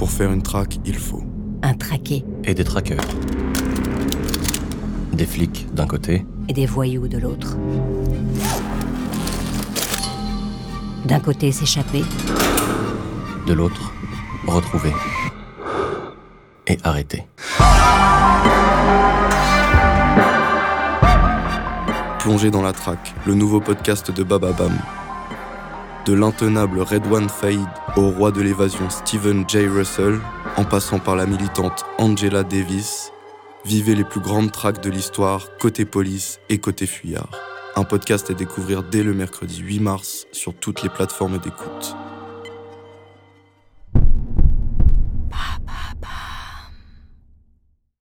Pour faire une traque, il faut un traqué et des traqueurs. Des flics d'un côté et des voyous de l'autre. D'un côté s'échapper, de l'autre retrouver et arrêter. Plonger dans la traque, le nouveau podcast de Bababam. De l'intenable Redwan Faïd au roi de l'évasion Stephen J. Russell, en passant par la militante Angela Davis, vivez les plus grandes traques de l'histoire côté police et côté fuyard. Un podcast à découvrir dès le mercredi 8 mars sur toutes les plateformes d'écoute.